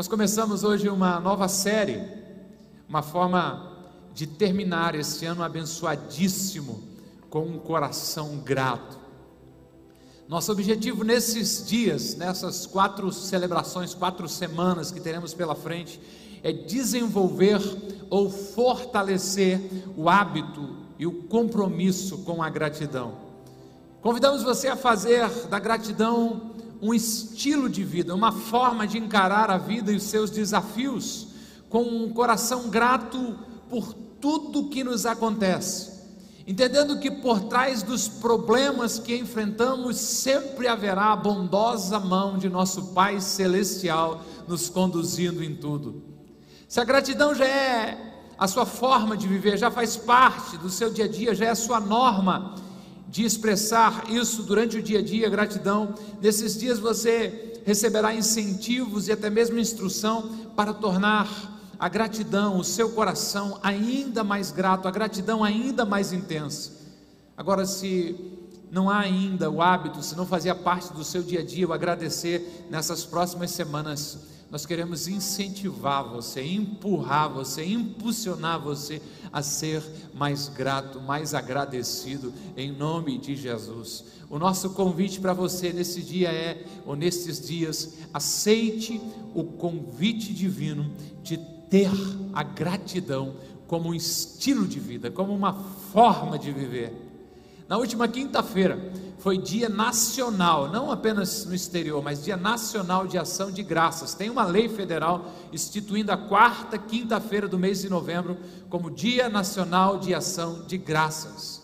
Nós começamos hoje uma nova série, uma forma de terminar esse ano abençoadíssimo com um coração grato. Nosso objetivo nesses dias, nessas quatro celebrações, quatro semanas que teremos pela frente, é desenvolver ou fortalecer o hábito e o compromisso com a gratidão. Convidamos você a fazer da gratidão um estilo de vida, uma forma de encarar a vida e os seus desafios, com um coração grato por tudo que nos acontece, entendendo que por trás dos problemas que enfrentamos sempre haverá a bondosa mão de nosso Pai Celestial nos conduzindo em tudo. Se a gratidão já é a sua forma de viver, já faz parte do seu dia a dia, já é a sua norma, de expressar isso durante o dia a dia, gratidão. Nesses dias você receberá incentivos e até mesmo instrução para tornar a gratidão, o seu coração ainda mais grato, a gratidão ainda mais intensa. Agora, se não há ainda o hábito, se não fazia parte do seu dia a dia, o agradecer nessas próximas semanas, nós queremos incentivar você, empurrar você, impulsionar você a ser mais grato, mais agradecido, em nome de Jesus. O nosso convite para você nesse dia é, ou nesses dias, aceite o convite divino de ter a gratidão como um estilo de vida, como uma forma de viver. Na última quinta-feira foi dia nacional, não apenas no exterior, mas dia nacional de ação de graças. Tem uma lei federal instituindo a quarta quinta-feira do mês de novembro como Dia Nacional de Ação de Graças.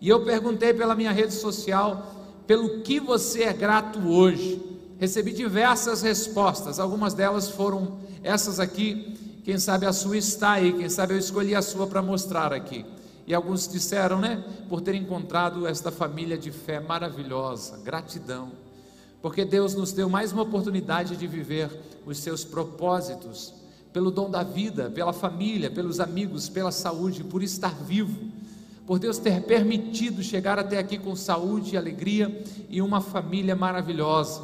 E eu perguntei pela minha rede social pelo que você é grato hoje. Recebi diversas respostas, algumas delas foram essas aqui. Quem sabe a sua está aí, quem sabe eu escolhi a sua para mostrar aqui. E alguns disseram, né? Por ter encontrado esta família de fé maravilhosa, gratidão. Porque Deus nos deu mais uma oportunidade de viver os seus propósitos, pelo dom da vida, pela família, pelos amigos, pela saúde, por estar vivo, por Deus ter permitido chegar até aqui com saúde e alegria e uma família maravilhosa,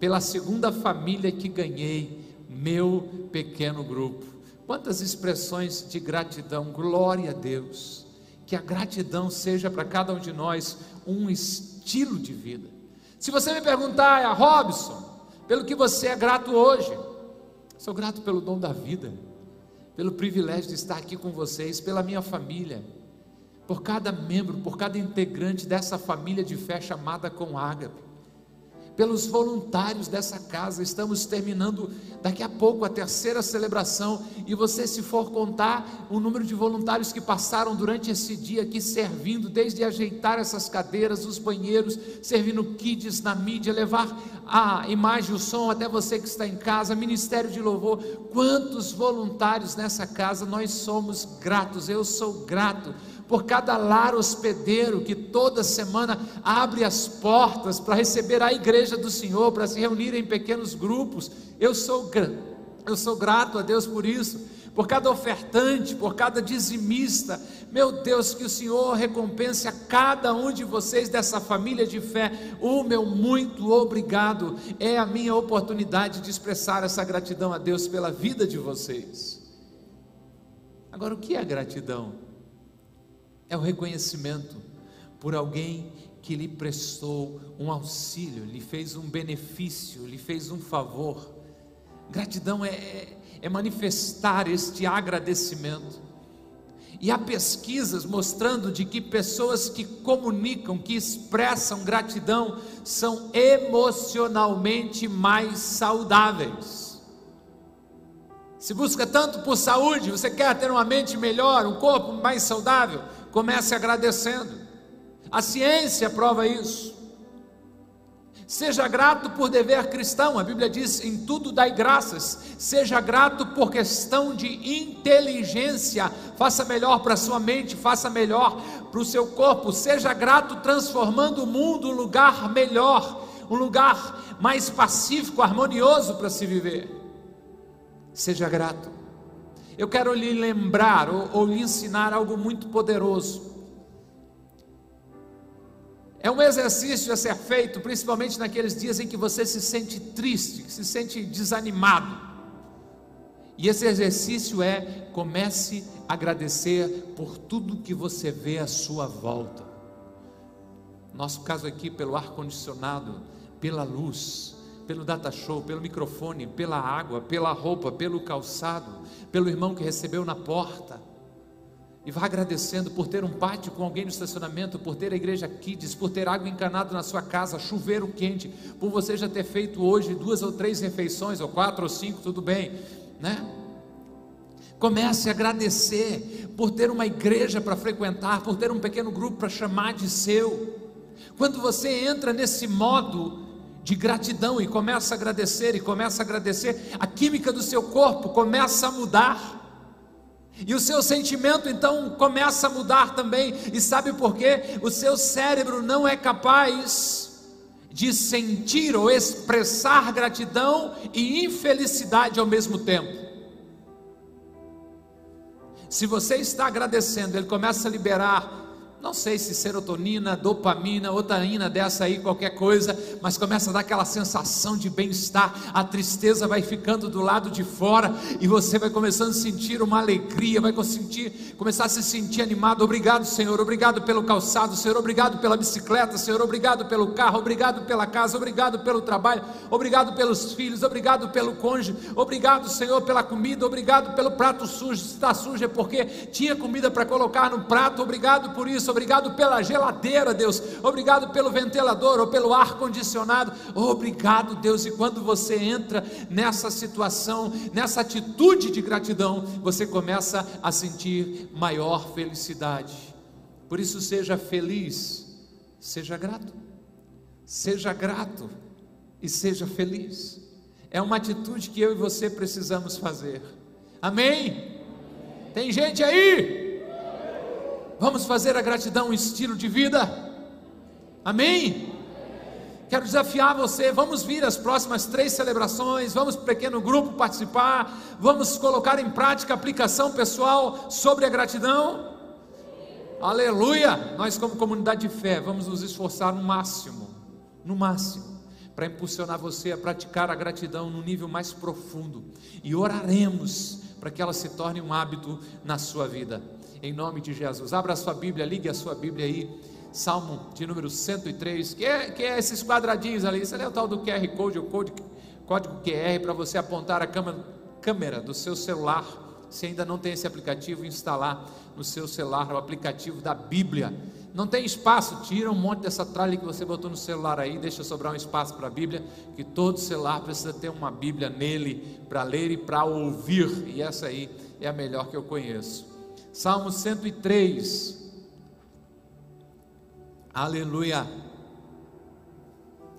pela segunda família que ganhei, meu pequeno grupo. Quantas expressões de gratidão, glória a Deus que a gratidão seja para cada um de nós um estilo de vida. Se você me perguntar, a Robson, pelo que você é grato hoje, sou grato pelo dom da vida, pelo privilégio de estar aqui com vocês, pela minha família, por cada membro, por cada integrante dessa família de fé chamada com ágape pelos voluntários dessa casa. Estamos terminando daqui a pouco a terceira celebração. E você, se for contar o número de voluntários que passaram durante esse dia aqui servindo, desde ajeitar essas cadeiras, os banheiros, servindo kids na mídia, levar a imagem, o som até você que está em casa, ministério de louvor. Quantos voluntários nessa casa nós somos gratos. Eu sou grato por cada lar hospedeiro que toda semana abre as portas para receber a igreja do Senhor, para se reunir em pequenos grupos. Eu sou, eu sou grato a Deus por isso, por cada ofertante, por cada dizimista. Meu Deus, que o Senhor recompense a cada um de vocês dessa família de fé. O meu muito obrigado. É a minha oportunidade de expressar essa gratidão a Deus pela vida de vocês. Agora, o que é gratidão? É o reconhecimento por alguém que lhe prestou um auxílio, lhe fez um benefício, lhe fez um favor. Gratidão é, é, é manifestar este agradecimento. E há pesquisas mostrando de que pessoas que comunicam, que expressam gratidão, são emocionalmente mais saudáveis. Se busca tanto por saúde, você quer ter uma mente melhor, um corpo mais saudável, comece agradecendo. A ciência prova isso. Seja grato por dever cristão, a Bíblia diz: em tudo dai graças. Seja grato por questão de inteligência, faça melhor para a sua mente, faça melhor para o seu corpo. Seja grato transformando o mundo um lugar melhor, um lugar mais pacífico, harmonioso para se viver. Seja grato. Eu quero lhe lembrar ou, ou lhe ensinar algo muito poderoso. É um exercício a ser feito, principalmente naqueles dias em que você se sente triste, se sente desanimado. E esse exercício é comece a agradecer por tudo que você vê à sua volta. Nosso caso aqui pelo ar condicionado, pela luz, pelo data show, pelo microfone, pela água, pela roupa, pelo calçado, pelo irmão que recebeu na porta. E vá agradecendo por ter um pátio com alguém no estacionamento, por ter a igreja Kids, por ter água encanada na sua casa, chuveiro quente, por você já ter feito hoje duas ou três refeições, ou quatro ou cinco, tudo bem, né? Comece a agradecer por ter uma igreja para frequentar, por ter um pequeno grupo para chamar de seu. Quando você entra nesse modo de gratidão e começa a agradecer e começa a agradecer, a química do seu corpo começa a mudar. E o seu sentimento então começa a mudar também. E sabe por quê? O seu cérebro não é capaz de sentir ou expressar gratidão e infelicidade ao mesmo tempo. Se você está agradecendo, ele começa a liberar não sei se serotonina, dopamina, otaína dessa aí, qualquer coisa, mas começa a dar aquela sensação de bem-estar, a tristeza vai ficando do lado de fora e você vai começando a sentir uma alegria, vai sentir, começar a se sentir animado. Obrigado, Senhor, obrigado pelo calçado, Senhor, obrigado pela bicicleta, Senhor, obrigado pelo carro, obrigado pela casa, obrigado pelo trabalho, obrigado pelos filhos, obrigado pelo cônjuge, obrigado, Senhor, pela comida, obrigado pelo prato sujo. Se está sujo é porque tinha comida para colocar no prato, obrigado por isso obrigado pela geladeira, Deus, obrigado pelo ventilador ou pelo ar condicionado, obrigado, Deus. E quando você entra nessa situação, nessa atitude de gratidão, você começa a sentir maior felicidade. Por isso, seja feliz, seja grato, seja grato e seja feliz. É uma atitude que eu e você precisamos fazer. Amém? Tem gente aí? Vamos fazer a gratidão um estilo de vida? Amém? Quero desafiar você, vamos vir às próximas três celebrações, vamos pequeno grupo participar, vamos colocar em prática a aplicação pessoal sobre a gratidão. Aleluia! Nós, como comunidade de fé, vamos nos esforçar no máximo, no máximo, para impulsionar você a praticar a gratidão no nível mais profundo e oraremos para que ela se torne um hábito na sua vida em nome de Jesus. Abra a sua Bíblia, ligue a sua Bíblia aí, Salmo de número 103, que é, que é esses quadradinhos ali, isso é o tal do QR Code, o code, código QR para você apontar a câmera, câmera do seu celular, se ainda não tem esse aplicativo, instalar no seu celular o aplicativo da Bíblia. Não tem espaço, tira um monte dessa tralha que você botou no celular aí, deixa sobrar um espaço para a Bíblia, que todo celular precisa ter uma Bíblia nele para ler e para ouvir, e essa aí é a melhor que eu conheço. Salmo 103. Aleluia.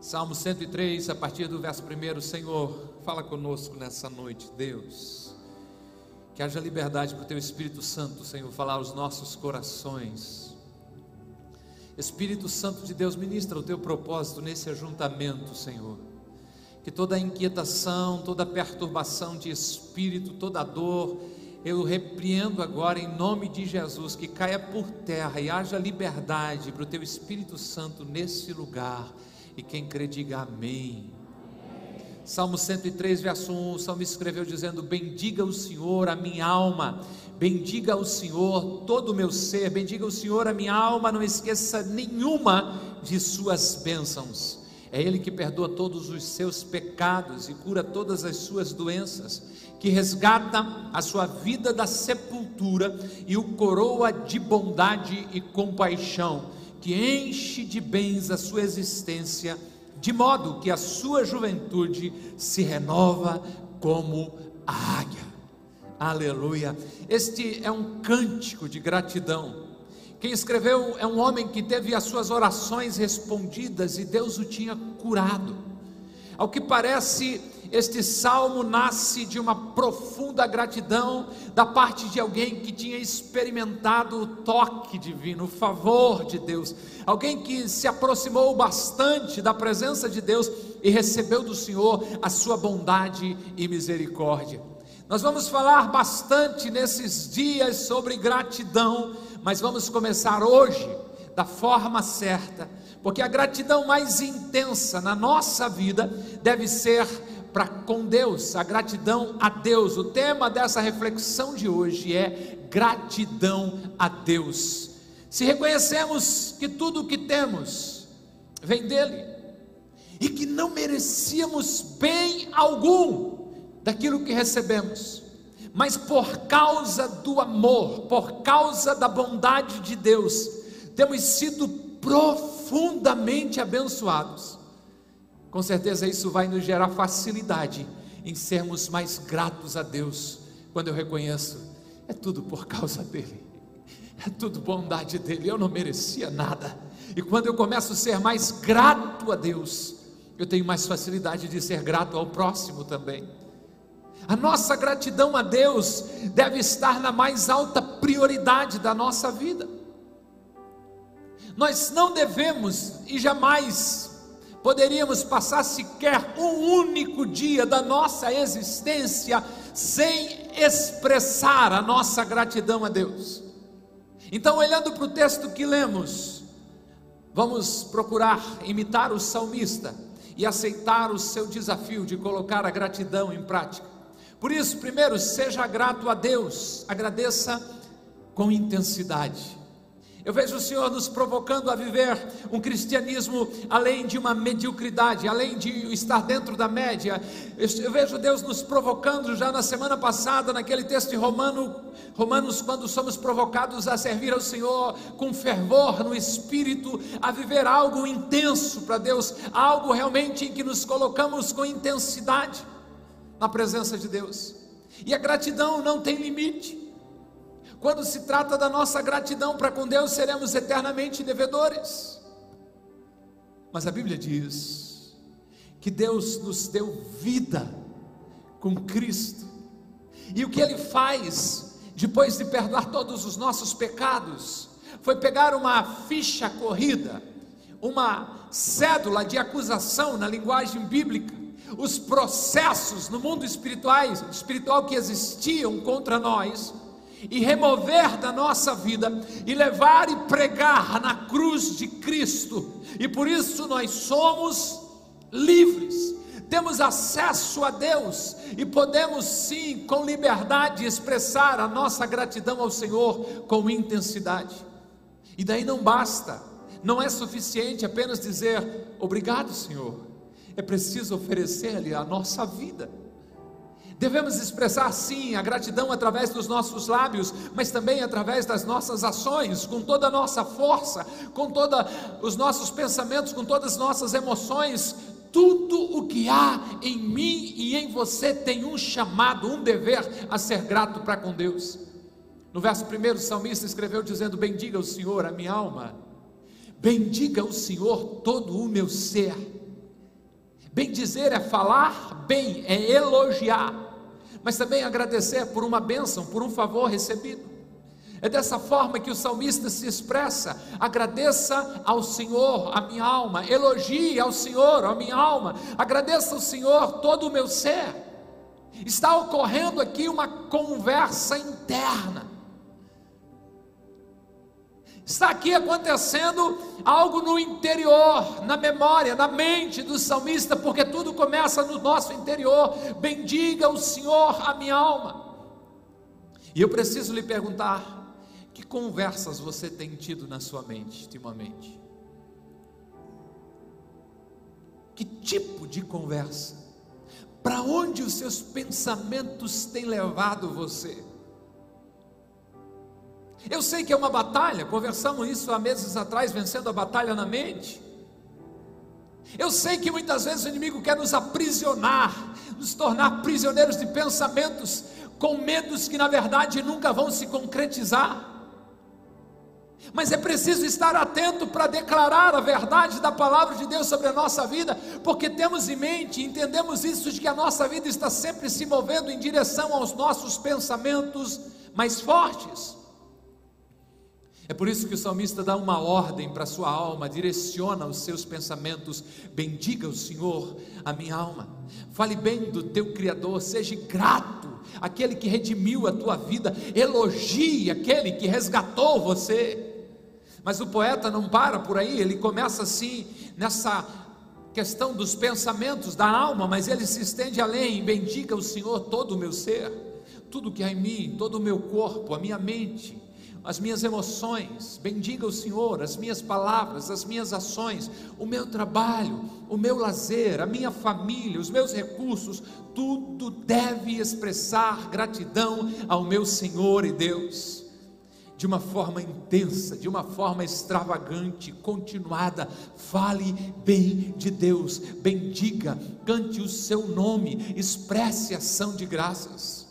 Salmo 103, a partir do verso 1, Senhor, fala conosco nessa noite, Deus. Que haja liberdade para o Teu Espírito Santo, Senhor, falar aos nossos corações. Espírito Santo de Deus, ministra o Teu propósito nesse ajuntamento, Senhor. Que toda inquietação, toda perturbação de espírito, toda dor, eu repreendo agora em nome de Jesus que caia por terra e haja liberdade para o teu Espírito Santo nesse lugar. E quem crê, diga amém. Salmo 103, verso 1, o salmista escreveu dizendo: Bendiga o Senhor a minha alma, bendiga o Senhor todo o meu ser, bendiga o Senhor a minha alma, não esqueça nenhuma de suas bênçãos. É Ele que perdoa todos os seus pecados e cura todas as suas doenças que resgata a sua vida da sepultura e o coroa de bondade e compaixão, que enche de bens a sua existência, de modo que a sua juventude se renova como a águia. Aleluia. Este é um cântico de gratidão. Quem escreveu é um homem que teve as suas orações respondidas e Deus o tinha curado. Ao que parece, este salmo nasce de uma profunda gratidão da parte de alguém que tinha experimentado o toque divino, o favor de Deus, alguém que se aproximou bastante da presença de Deus e recebeu do Senhor a sua bondade e misericórdia. Nós vamos falar bastante nesses dias sobre gratidão, mas vamos começar hoje da forma certa, porque a gratidão mais intensa na nossa vida deve ser para com Deus, a gratidão a Deus. O tema dessa reflexão de hoje é gratidão a Deus. Se reconhecemos que tudo o que temos vem dele e que não merecíamos bem algum daquilo que recebemos, mas por causa do amor, por causa da bondade de Deus, temos sido profundamente abençoados. Com certeza isso vai nos gerar facilidade em sermos mais gratos a Deus, quando eu reconheço, é tudo por causa dEle, é tudo bondade dEle, eu não merecia nada, e quando eu começo a ser mais grato a Deus, eu tenho mais facilidade de ser grato ao próximo também. A nossa gratidão a Deus deve estar na mais alta prioridade da nossa vida. Nós não devemos e jamais poderíamos passar sequer um único dia da nossa existência sem expressar a nossa gratidão a Deus. Então, olhando para o texto que lemos, vamos procurar imitar o salmista e aceitar o seu desafio de colocar a gratidão em prática. Por isso, primeiro, seja grato a Deus, agradeça com intensidade. Eu vejo o Senhor nos provocando a viver um cristianismo além de uma mediocridade, além de estar dentro da média. Eu vejo Deus nos provocando já na semana passada, naquele texto de Romano, Romanos, quando somos provocados a servir ao Senhor com fervor no espírito, a viver algo intenso para Deus, algo realmente em que nos colocamos com intensidade na presença de Deus. E a gratidão não tem limite. Quando se trata da nossa gratidão para com Deus, seremos eternamente devedores. Mas a Bíblia diz que Deus nos deu vida com Cristo. E o que Ele faz, depois de perdoar todos os nossos pecados, foi pegar uma ficha corrida, uma cédula de acusação na linguagem bíblica, os processos no mundo espiritual, espiritual que existiam contra nós, e remover da nossa vida e levar e pregar na cruz de Cristo. E por isso nós somos livres. Temos acesso a Deus e podemos sim, com liberdade, expressar a nossa gratidão ao Senhor com intensidade. E daí não basta, não é suficiente apenas dizer obrigado, Senhor é preciso oferecer-lhe a nossa vida. Devemos expressar sim a gratidão através dos nossos lábios, mas também através das nossas ações, com toda a nossa força, com todos os nossos pensamentos, com todas as nossas emoções. Tudo o que há em mim e em você tem um chamado, um dever a ser grato para com Deus. No verso primeiro, o salmista escreveu dizendo: Bendiga o Senhor a minha alma, bendiga o Senhor todo o meu ser Bem dizer é falar bem, é elogiar, mas também agradecer por uma bênção, por um favor recebido. É dessa forma que o salmista se expressa: agradeça ao Senhor a minha alma, elogie ao Senhor a minha alma, agradeça ao Senhor todo o meu ser. Está ocorrendo aqui uma conversa interna. Está aqui acontecendo algo no interior, na memória, na mente do salmista, porque tudo começa no nosso interior. Bendiga o Senhor a minha alma. E eu preciso lhe perguntar: que conversas você tem tido na sua mente ultimamente? Que tipo de conversa? Para onde os seus pensamentos têm levado você? Eu sei que é uma batalha, conversamos isso há meses atrás, vencendo a batalha na mente. Eu sei que muitas vezes o inimigo quer nos aprisionar, nos tornar prisioneiros de pensamentos, com medos que na verdade nunca vão se concretizar. Mas é preciso estar atento para declarar a verdade da palavra de Deus sobre a nossa vida, porque temos em mente, entendemos isso, de que a nossa vida está sempre se movendo em direção aos nossos pensamentos mais fortes. É por isso que o salmista dá uma ordem para a sua alma, direciona os seus pensamentos. Bendiga o Senhor, a minha alma. Fale bem do teu Criador, seja grato aquele que redimiu a tua vida, elogie aquele que resgatou você. Mas o poeta não para por aí, ele começa assim, nessa questão dos pensamentos da alma, mas ele se estende além. Bendiga o Senhor todo o meu ser, tudo que há em mim, todo o meu corpo, a minha mente, as minhas emoções, bendiga o Senhor, as minhas palavras, as minhas ações, o meu trabalho, o meu lazer, a minha família, os meus recursos, tudo deve expressar gratidão ao meu Senhor e Deus. De uma forma intensa, de uma forma extravagante, continuada, fale bem de Deus, bendiga, cante o seu nome, expresse ação de graças.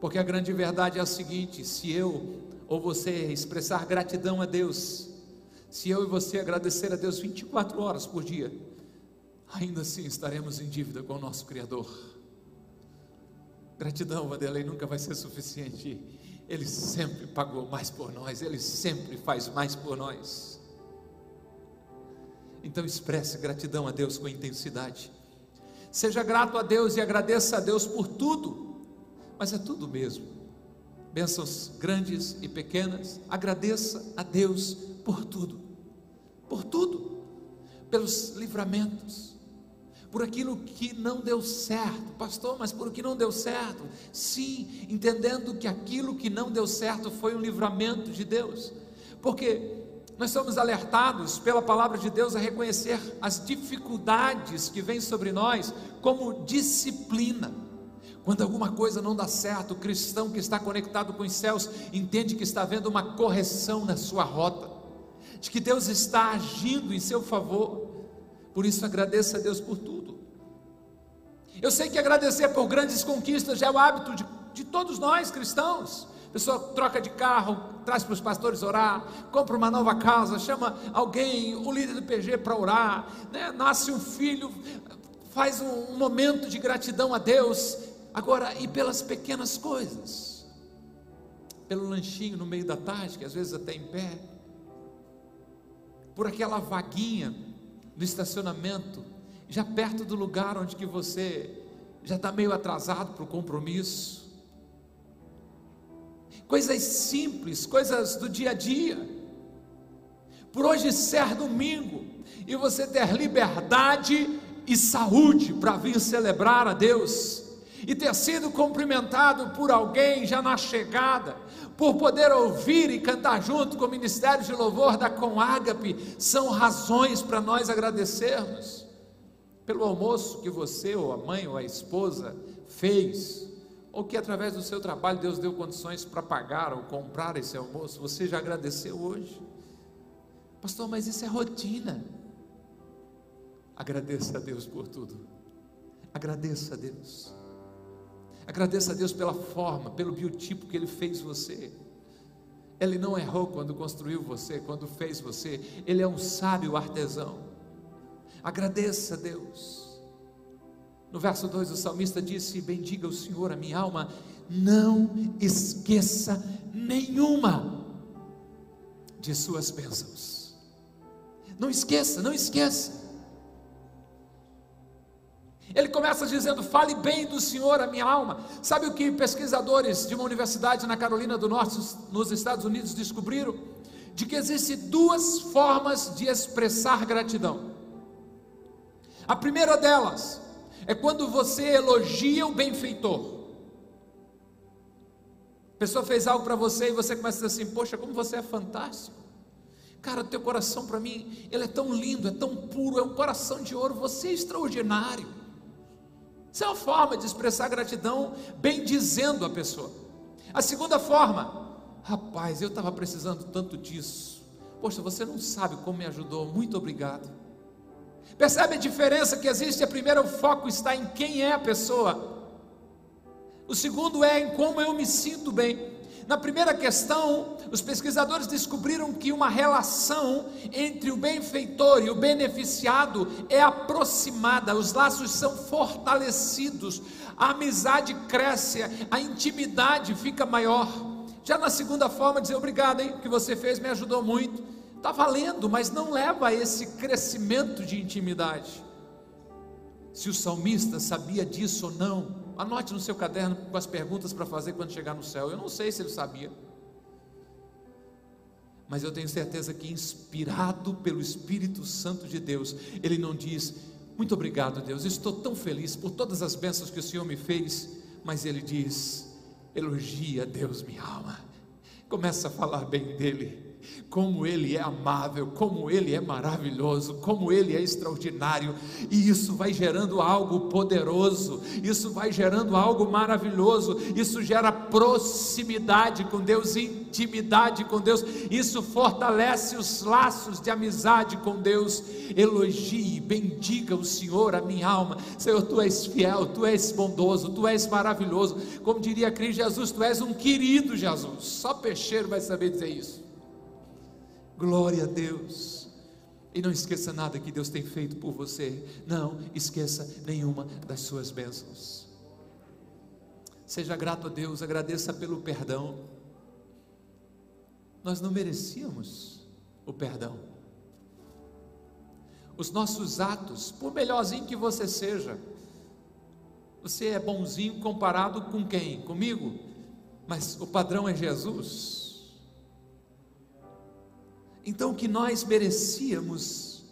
Porque a grande verdade é a seguinte: se eu ou você expressar gratidão a Deus, se eu e você agradecer a Deus 24 horas por dia, ainda assim estaremos em dívida com o nosso Criador. Gratidão, Vanderlei, nunca vai ser suficiente. Ele sempre pagou mais por nós, ele sempre faz mais por nós. Então expresse gratidão a Deus com intensidade. Seja grato a Deus e agradeça a Deus por tudo mas é tudo mesmo. Bênçãos grandes e pequenas, agradeça a Deus por tudo, por tudo, pelos livramentos, por aquilo que não deu certo, pastor, mas por que não deu certo? Sim, entendendo que aquilo que não deu certo foi um livramento de Deus, porque nós somos alertados pela palavra de Deus a reconhecer as dificuldades que vêm sobre nós como disciplina. Quando alguma coisa não dá certo, o cristão que está conectado com os céus entende que está havendo uma correção na sua rota, de que Deus está agindo em seu favor. Por isso, agradeça a Deus por tudo. Eu sei que agradecer por grandes conquistas já é o hábito de, de todos nós cristãos. A pessoa troca de carro, traz para os pastores orar, compra uma nova casa, chama alguém, o líder do PG para orar, né? nasce um filho, faz um, um momento de gratidão a Deus Agora, e pelas pequenas coisas? Pelo lanchinho no meio da tarde, que às vezes até em pé, por aquela vaguinha no estacionamento, já perto do lugar onde que você já está meio atrasado para o compromisso. Coisas simples, coisas do dia a dia. Por hoje ser domingo e você ter liberdade e saúde para vir celebrar a Deus e ter sido cumprimentado por alguém já na chegada, por poder ouvir e cantar junto com o Ministério de Louvor da Comágape, são razões para nós agradecermos pelo almoço que você, ou a mãe, ou a esposa fez, ou que através do seu trabalho Deus deu condições para pagar ou comprar esse almoço, você já agradeceu hoje? Pastor, mas isso é rotina. Agradeça a Deus por tudo. Agradeça a Deus. Agradeça a Deus pela forma, pelo biotipo que Ele fez você. Ele não errou quando construiu você, quando fez você. Ele é um sábio artesão. Agradeça a Deus. No verso 2, o salmista disse: Bendiga o Senhor, a minha alma, não esqueça nenhuma de suas bênçãos. Não esqueça, não esqueça. Ele começa dizendo: Fale bem do Senhor, a minha alma. Sabe o que pesquisadores de uma universidade na Carolina do Norte, nos Estados Unidos, descobriram? De que existem duas formas de expressar gratidão. A primeira delas é quando você elogia o benfeitor. A pessoa fez algo para você e você começa a dizer assim: Poxa, como você é fantástico. Cara, teu coração para mim, ele é tão lindo, é tão puro, é um coração de ouro, você é extraordinário. Isso é uma forma de expressar gratidão, bem dizendo a pessoa. A segunda forma, rapaz, eu estava precisando tanto disso. Poxa, você não sabe como me ajudou, muito obrigado. Percebe a diferença que existe? A primeira, o foco está em quem é a pessoa. O segundo é em como eu me sinto bem. Na primeira questão, os pesquisadores descobriram que uma relação entre o benfeitor e o beneficiado é aproximada, os laços são fortalecidos, a amizade cresce, a intimidade fica maior. Já na segunda forma, dizer obrigado, hein, que você fez me ajudou muito. Está valendo, mas não leva a esse crescimento de intimidade. Se o salmista sabia disso ou não, Anote no seu caderno com as perguntas para fazer quando chegar no céu. Eu não sei se ele sabia. mas eu tenho certeza que, inspirado pelo Espírito Santo de Deus, ele não diz, muito obrigado, Deus, estou tão feliz por todas as bênçãos que o Senhor me fez, mas ele diz, elogia Deus, minha alma, começa a falar bem dele como Ele é amável, como Ele é maravilhoso, como Ele é extraordinário, e isso vai gerando algo poderoso, isso vai gerando algo maravilhoso, isso gera proximidade com Deus, intimidade com Deus, isso fortalece os laços de amizade com Deus. Elogie, bendiga o Senhor, a minha alma, Senhor, tu és fiel, tu és bondoso, tu és maravilhoso, como diria Cristo Jesus, tu és um querido Jesus, só peixeiro vai saber dizer isso. Glória a Deus. E não esqueça nada que Deus tem feito por você. Não esqueça nenhuma das suas bênçãos. Seja grato a Deus, agradeça pelo perdão. Nós não merecíamos o perdão. Os nossos atos, por melhorzinho que você seja, você é bonzinho comparado com quem? Comigo? Mas o padrão é Jesus. Então o que nós merecíamos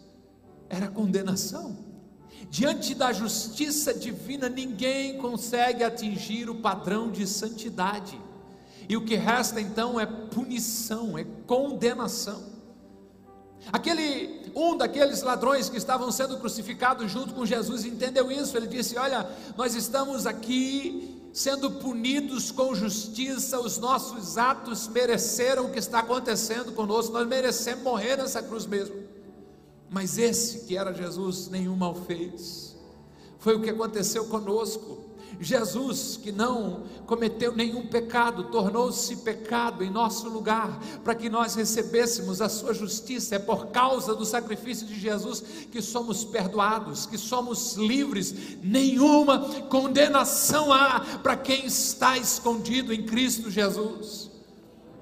era condenação. Diante da justiça divina, ninguém consegue atingir o padrão de santidade. E o que resta então é punição, é condenação. Aquele um daqueles ladrões que estavam sendo crucificados junto com Jesus entendeu isso. Ele disse: "Olha, nós estamos aqui sendo punidos com justiça, os nossos atos mereceram o que está acontecendo conosco, nós merecemos morrer nessa cruz mesmo. Mas esse que era Jesus, nenhum mal fez. Foi o que aconteceu conosco. Jesus, que não cometeu nenhum pecado, tornou-se pecado em nosso lugar, para que nós recebêssemos a sua justiça. É por causa do sacrifício de Jesus que somos perdoados, que somos livres. Nenhuma condenação há para quem está escondido em Cristo Jesus.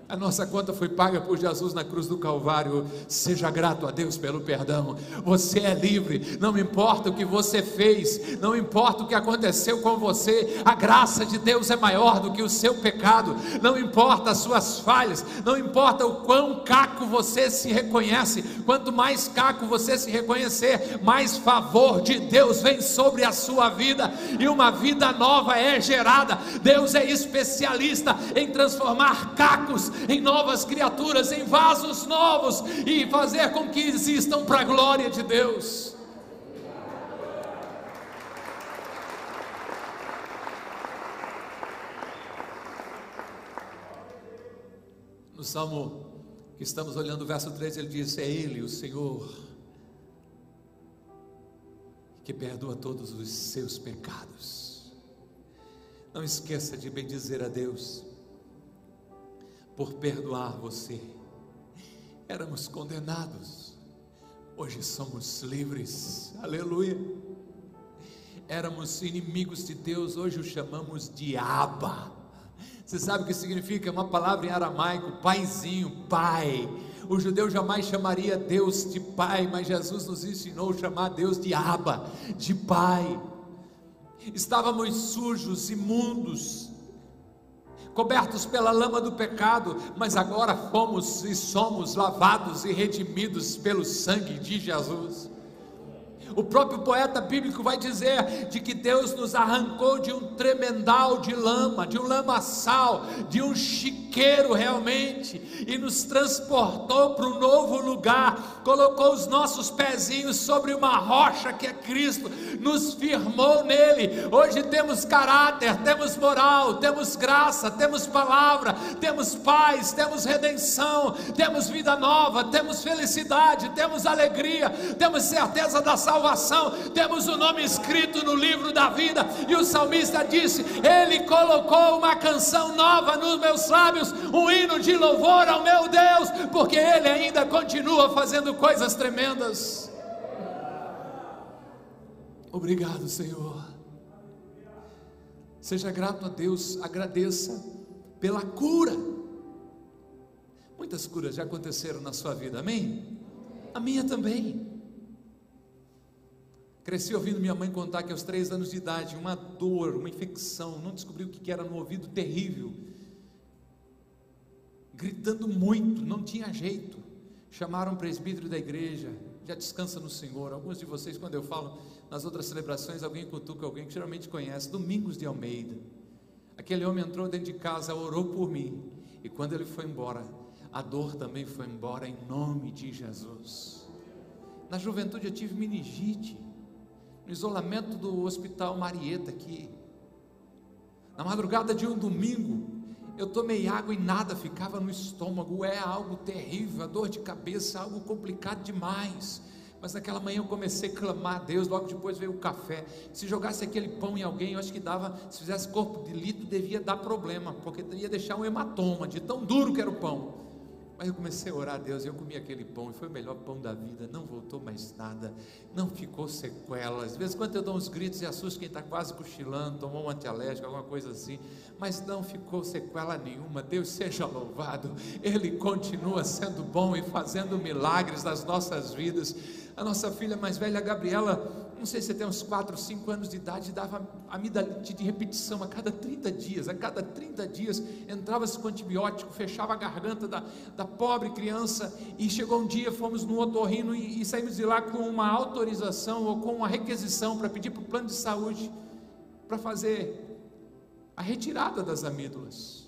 A nossa conta foi paga por Jesus na cruz do Calvário. Seja grato a Deus pelo perdão. Você é livre. Não importa o que você fez, não importa o que aconteceu com você. A graça de Deus é maior do que o seu pecado. Não importa as suas falhas, não importa o quão caco você se reconhece. Quanto mais caco você se reconhecer, mais favor de Deus vem sobre a sua vida e uma vida nova é gerada. Deus é especialista em transformar cacos em novas criaturas, em vasos novos e fazer com que existam para a glória de Deus. No Salmo que estamos olhando, o verso 3, ele diz: É Ele, o Senhor, que perdoa todos os seus pecados. Não esqueça de bendizer a Deus por perdoar você. Éramos condenados, hoje somos livres, aleluia. Éramos inimigos de Deus, hoje o chamamos de Abba. Você sabe o que significa? É uma palavra em aramaico, paizinho, pai. O judeu jamais chamaria Deus de pai, mas Jesus nos ensinou a chamar Deus de Abba, de pai. Estávamos sujos, imundos, cobertos pela lama do pecado, mas agora fomos e somos lavados e redimidos pelo sangue de Jesus. O próprio poeta bíblico vai dizer de que Deus nos arrancou de um tremendal de lama, de um lamaçal, de um chiqueiro realmente, e nos transportou para um novo lugar, colocou os nossos pezinhos sobre uma rocha que é Cristo, nos firmou nele. Hoje temos caráter, temos moral, temos graça, temos palavra, temos paz, temos redenção, temos vida nova, temos felicidade, temos alegria, temos certeza da salvação salvação, temos o nome escrito no livro da vida, e o salmista disse: Ele colocou uma canção nova nos meus lábios, um hino de louvor ao meu Deus, porque Ele ainda continua fazendo coisas tremendas. Obrigado, Senhor. Seja grato a Deus, agradeça pela cura. Muitas curas já aconteceram na sua vida, amém? A minha também. Cresci ouvindo minha mãe contar que aos três anos de idade, uma dor, uma infecção, não descobriu o que era no ouvido terrível. gritando muito, não tinha jeito. Chamaram o presbítero da igreja, já descansa no Senhor. Alguns de vocês, quando eu falo nas outras celebrações, alguém cutuca alguém que geralmente conhece, Domingos de Almeida. Aquele homem entrou dentro de casa, orou por mim, e quando ele foi embora, a dor também foi embora em nome de Jesus. Na juventude eu tive meningite, no isolamento do hospital Marieta aqui. Na madrugada de um domingo, eu tomei água e nada ficava no estômago. É algo terrível, a dor de cabeça, algo complicado demais. Mas naquela manhã eu comecei a clamar a Deus, logo depois veio o café. Se jogasse aquele pão em alguém, eu acho que dava, se fizesse corpo de litro, devia dar problema, porque ia deixar um hematoma de tão duro que era o pão. Mas eu comecei a orar a Deus, eu comi aquele pão, e foi o melhor pão da vida, não voltou mais nada, não ficou sequelas. Às vezes, quando eu dou uns gritos e assusto quem está quase cochilando, tomou um antialérgico, alguma coisa assim, mas não ficou sequela nenhuma. Deus seja louvado, Ele continua sendo bom e fazendo milagres nas nossas vidas. A nossa filha mais velha, Gabriela, não sei se tem uns 4, 5 anos de idade, dava amidalite de repetição a cada 30 dias, a cada 30 dias entrava-se com antibiótico, fechava a garganta da, da pobre criança, e chegou um dia, fomos no otorrino e, e saímos de lá com uma autorização ou com uma requisição para pedir para o plano de saúde para fazer a retirada das amígdalas.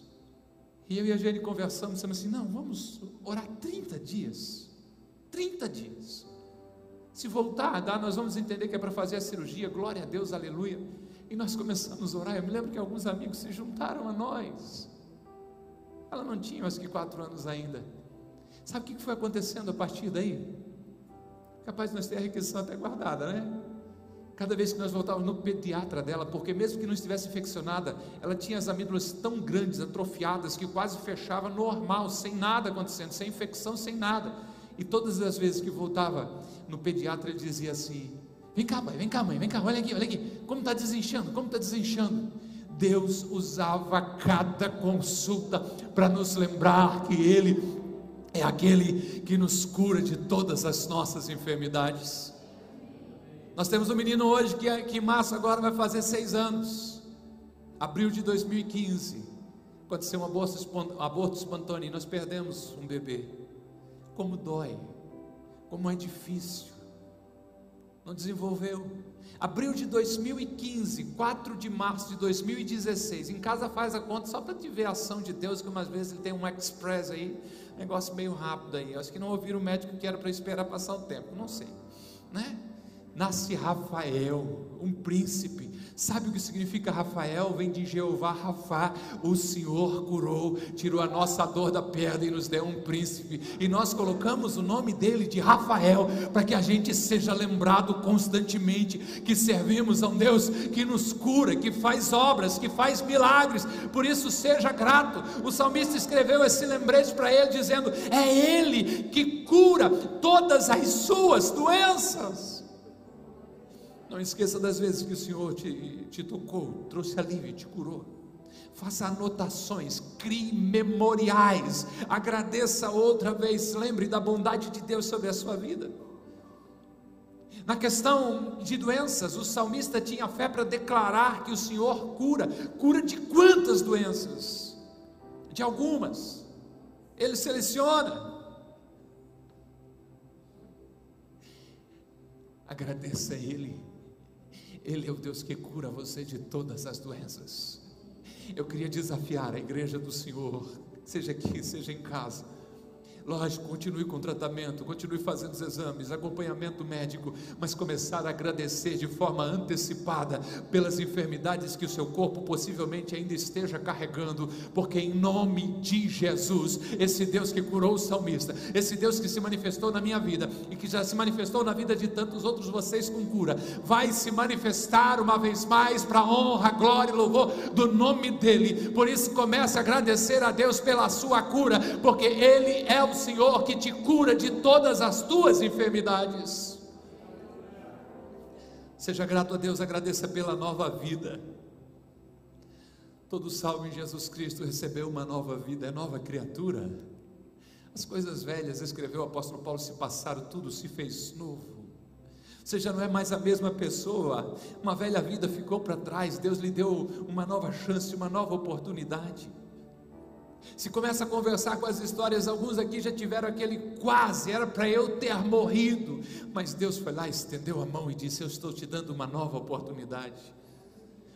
E eu e a Jenny conversamos, dissemos assim: não, vamos orar 30 dias. 30 dias. Se voltar a dar, nós vamos entender que é para fazer a cirurgia, glória a Deus, aleluia. E nós começamos a orar. Eu me lembro que alguns amigos se juntaram a nós. Ela não tinha mais que quatro anos ainda. Sabe o que foi acontecendo a partir daí? Capaz de nós ter a requisição até guardada, né? Cada vez que nós voltávamos no pediatra dela, porque mesmo que não estivesse infeccionada, ela tinha as amígdalas tão grandes, atrofiadas, que quase fechava normal, sem nada acontecendo, sem infecção, sem nada. E todas as vezes que voltava no pediatra, ele dizia assim: Vem cá, mãe, vem cá, mãe, vem cá, olha aqui, olha aqui, como está desinchando, como está desinchando. Deus usava cada consulta para nos lembrar que Ele é aquele que nos cura de todas as nossas enfermidades. Nós temos um menino hoje que, que em março agora vai fazer seis anos, abril de 2015. Aconteceu um aborto, aborto espontâneo e nós perdemos um bebê como dói, como é difícil. Não desenvolveu. Abril de 2015, 4 de março de 2016. Em casa faz a conta só para te ver a ação de Deus, que umas vezes ele tem um express aí, negócio meio rápido aí. Acho que não ouviram o médico que era para esperar passar o tempo, não sei, né? Nasce Rafael, um príncipe, Sabe o que significa Rafael? Vem de Jeová Rafa. O Senhor curou, tirou a nossa dor da perna e nos deu um príncipe. E nós colocamos o nome dele de Rafael para que a gente seja lembrado constantemente que servimos a um Deus que nos cura, que faz obras, que faz milagres. Por isso seja grato. O salmista escreveu esse lembrete para ele dizendo: "É ele que cura todas as suas doenças". Não esqueça das vezes que o Senhor te, te tocou, trouxe alívio, te curou. Faça anotações, crie memoriais, agradeça outra vez, lembre da bondade de Deus sobre a sua vida. Na questão de doenças, o salmista tinha fé para declarar que o Senhor cura. Cura de quantas doenças? De algumas. Ele seleciona. Agradeça a Ele ele é o Deus que cura você de todas as doenças. Eu queria desafiar a igreja do Senhor, seja aqui, seja em casa Lógico, continue com o tratamento, continue fazendo os exames, acompanhamento médico, mas começar a agradecer de forma antecipada pelas enfermidades que o seu corpo possivelmente ainda esteja carregando, porque em nome de Jesus, esse Deus que curou o salmista, esse Deus que se manifestou na minha vida e que já se manifestou na vida de tantos outros vocês com cura, vai se manifestar uma vez mais para a honra, glória e louvor do nome dEle. Por isso, comece a agradecer a Deus pela sua cura, porque Ele é o Senhor que te cura de todas as tuas enfermidades. Seja grato a Deus, agradeça pela nova vida. Todo salvo em Jesus Cristo recebeu uma nova vida, é nova criatura. As coisas velhas, escreveu o apóstolo Paulo, se passaram, tudo se fez novo. Você já não é mais a mesma pessoa, uma velha vida ficou para trás, Deus lhe deu uma nova chance, uma nova oportunidade. Se começa a conversar com as histórias, alguns aqui já tiveram aquele quase, era para eu ter morrido, mas Deus foi lá, estendeu a mão e disse: Eu estou te dando uma nova oportunidade.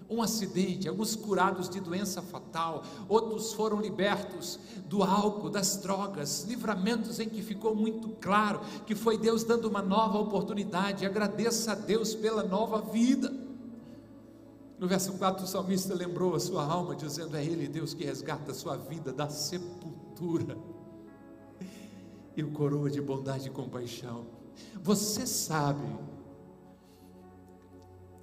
Um acidente, alguns curados de doença fatal, outros foram libertos do álcool, das drogas, livramentos em que ficou muito claro que foi Deus dando uma nova oportunidade. Agradeça a Deus pela nova vida. No verso 4, o salmista lembrou a sua alma, dizendo: É Ele, Deus, que resgata a sua vida da sepultura e o coroa de bondade e compaixão. Você sabe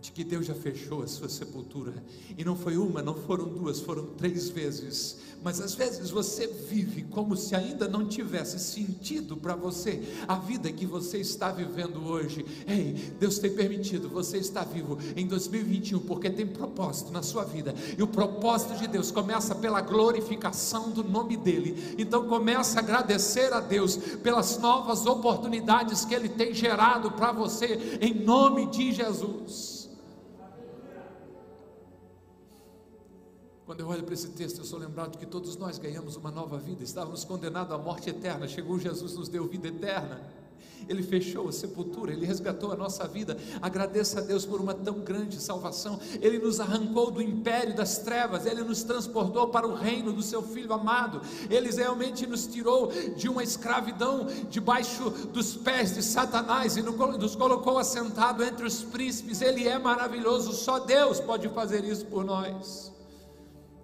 de que Deus já fechou a sua sepultura, e não foi uma, não foram duas, foram três vezes, mas às vezes você vive como se ainda não tivesse sentido para você a vida que você está vivendo hoje. Ei, Deus tem permitido você estar vivo em 2021 porque tem propósito na sua vida, e o propósito de Deus começa pela glorificação do nome dEle, então comece a agradecer a Deus pelas novas oportunidades que Ele tem gerado para você, em nome de Jesus. Quando eu olho para esse texto, eu sou lembrado de que todos nós ganhamos uma nova vida, estávamos condenados à morte eterna, chegou Jesus, nos deu vida eterna. Ele fechou a sepultura, Ele resgatou a nossa vida. Agradeça a Deus por uma tão grande salvação. Ele nos arrancou do império das trevas, Ele nos transportou para o reino do Seu Filho amado. Ele realmente nos tirou de uma escravidão debaixo dos pés de Satanás e nos colocou assentado entre os príncipes. Ele é maravilhoso, só Deus pode fazer isso por nós.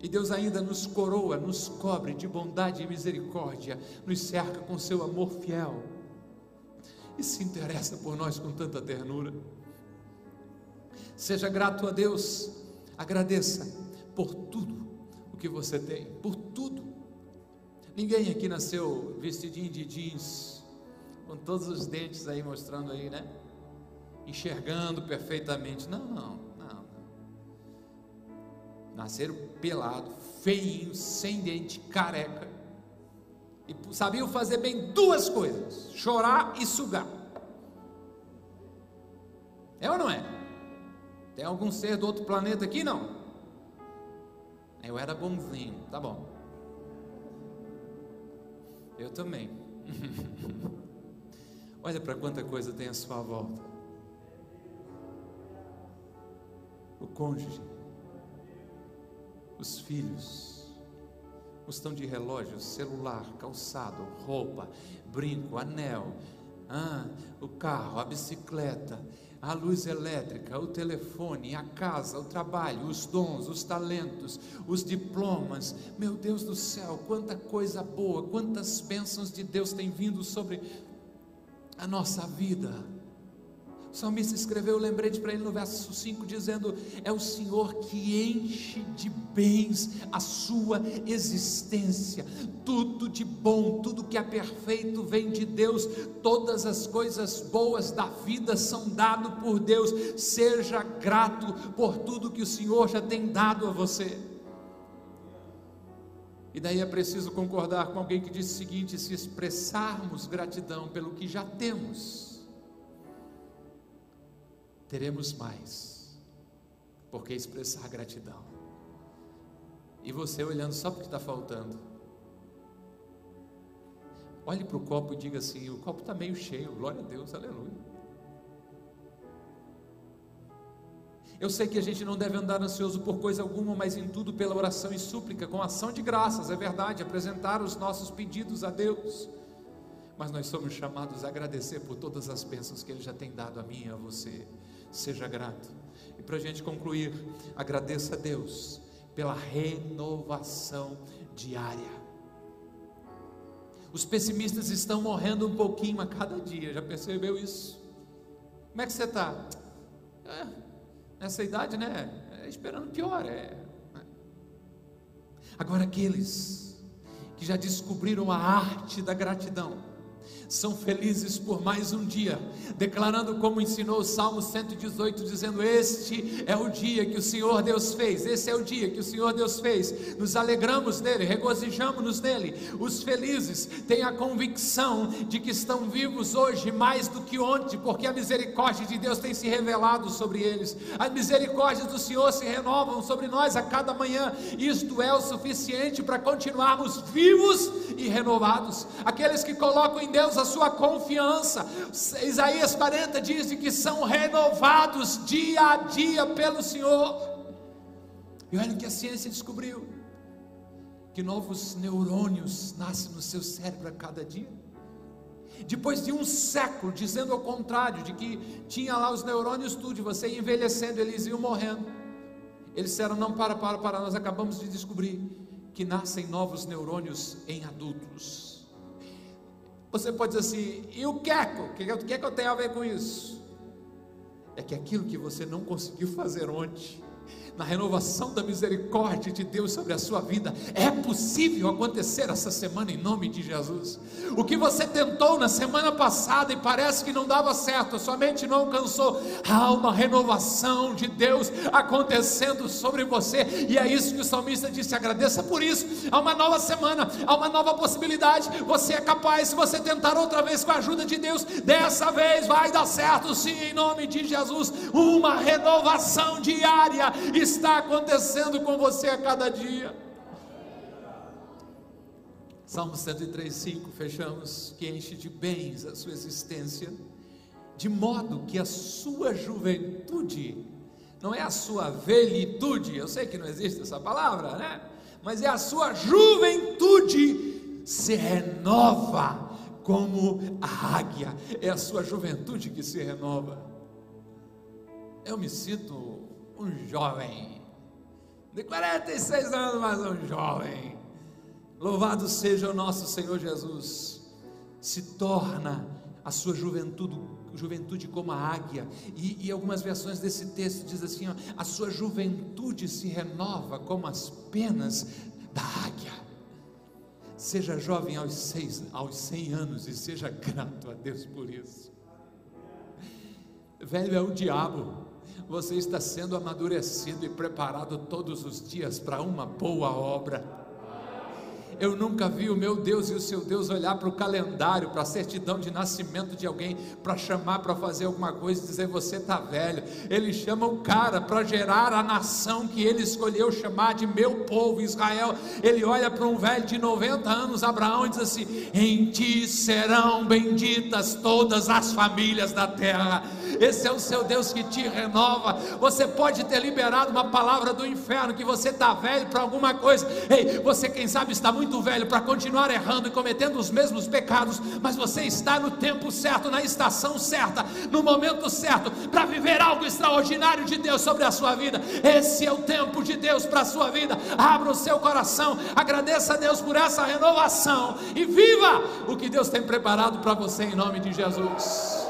E Deus ainda nos coroa, nos cobre de bondade e misericórdia, nos cerca com seu amor fiel e se interessa por nós com tanta ternura. Seja grato a Deus, agradeça por tudo o que você tem, por tudo. Ninguém aqui nasceu vestidinho de jeans, com todos os dentes aí mostrando aí, né? Enxergando perfeitamente. Não, não nasceram pelado, feinho, sem dente, careca. E sabiam fazer bem duas coisas: chorar e sugar. É ou não é? Tem algum ser do outro planeta aqui? Não. Eu era bonzinho, tá bom. Eu também. Olha para quanta coisa tem à sua volta. O cônjuge os filhos, questão de relógio, celular, calçado, roupa, brinco, anel, ah, o carro, a bicicleta, a luz elétrica, o telefone, a casa, o trabalho, os dons, os talentos, os diplomas. Meu Deus do céu, quanta coisa boa, quantas bênçãos de Deus tem vindo sobre a nossa vida. O salmista escreveu o lembrete para ele no verso 5, dizendo: É o Senhor que enche de bens a sua existência, tudo de bom, tudo que é perfeito vem de Deus, todas as coisas boas da vida são dadas por Deus. Seja grato por tudo que o Senhor já tem dado a você. E daí é preciso concordar com alguém que disse o seguinte: se expressarmos gratidão pelo que já temos, teremos mais, porque expressar gratidão. E você olhando só porque está faltando. Olhe para o copo e diga assim: o copo está meio cheio, glória a Deus, aleluia. Eu sei que a gente não deve andar ansioso por coisa alguma, mas em tudo pela oração e súplica, com ação de graças, é verdade, apresentar os nossos pedidos a Deus. Mas nós somos chamados a agradecer por todas as bênçãos que Ele já tem dado a mim e a você seja grato. E para a gente concluir, agradeça a Deus pela renovação diária. Os pessimistas estão morrendo um pouquinho a cada dia, já percebeu isso? Como é que você está? É, nessa idade, né? É, esperando pior. É. Agora, aqueles que já descobriram a arte da gratidão, são felizes por mais um dia, declarando como ensinou o Salmo 118, dizendo: Este é o dia que o Senhor Deus fez, esse é o dia que o Senhor Deus fez, nos alegramos nele, regozijamos-nos nele. Os felizes têm a convicção de que estão vivos hoje mais do que ontem, porque a misericórdia de Deus tem se revelado sobre eles, as misericórdias do Senhor se renovam sobre nós a cada manhã, isto é o suficiente para continuarmos vivos e renovados. Aqueles que colocam em Deus a sua confiança. Isaías 40 diz que são renovados dia a dia pelo Senhor. E olha que a ciência descobriu: que novos neurônios nascem no seu cérebro a cada dia. Depois de um século dizendo ao contrário, de que tinha lá os neurônios tudo, e você ia envelhecendo, eles iam morrendo. Eles disseram: não, para, para, para, nós acabamos de descobrir que nascem novos neurônios em adultos. Você pode dizer assim, e o que é que, o que, é que eu tenho a ver com isso? É que aquilo que você não conseguiu fazer ontem, na renovação da misericórdia de Deus sobre a sua vida. É possível acontecer essa semana em nome de Jesus. O que você tentou na semana passada e parece que não dava certo, sua mente não alcançou. Há uma renovação de Deus acontecendo sobre você, e é isso que o salmista disse: agradeça por isso. Há uma nova semana, há uma nova possibilidade. Você é capaz, se você tentar outra vez com a ajuda de Deus, dessa vez vai dar certo, sim, em nome de Jesus. Uma renovação diária está acontecendo com você a cada dia. Salmo 103,5, fechamos, que enche de bens a sua existência, de modo que a sua juventude, não é a sua velhitude, eu sei que não existe essa palavra, né? Mas é a sua juventude se renova como a águia, é a sua juventude que se renova. Eu me sinto um jovem, de 46 anos, mas um jovem. Louvado seja o nosso Senhor Jesus. Se torna a sua juventude, juventude como a águia. E, e algumas versões desse texto diz assim: ó, a sua juventude se renova como as penas da águia. Seja jovem aos, seis, aos 100 anos e seja grato a Deus por isso. Velho é o diabo você está sendo amadurecido e preparado todos os dias para uma boa obra. Eu nunca vi o meu Deus e o seu Deus olhar para o calendário, para a certidão de nascimento de alguém, para chamar para fazer alguma coisa e dizer você está velho. Ele chama o cara para gerar a nação que ele escolheu chamar de meu povo, Israel. Ele olha para um velho de 90 anos, Abraão, e diz assim: Em ti serão benditas todas as famílias da terra. Esse é o seu Deus que te renova. Você pode ter liberado uma palavra do inferno que você está velho para alguma coisa. Ei, você quem sabe está muito velho para continuar errando e cometendo os mesmos pecados, mas você está no tempo certo, na estação certa, no momento certo, para viver algo extraordinário de Deus sobre a sua vida. Esse é o tempo de Deus para a sua vida. Abra o seu coração, agradeça a Deus por essa renovação e viva o que Deus tem preparado para você em nome de Jesus.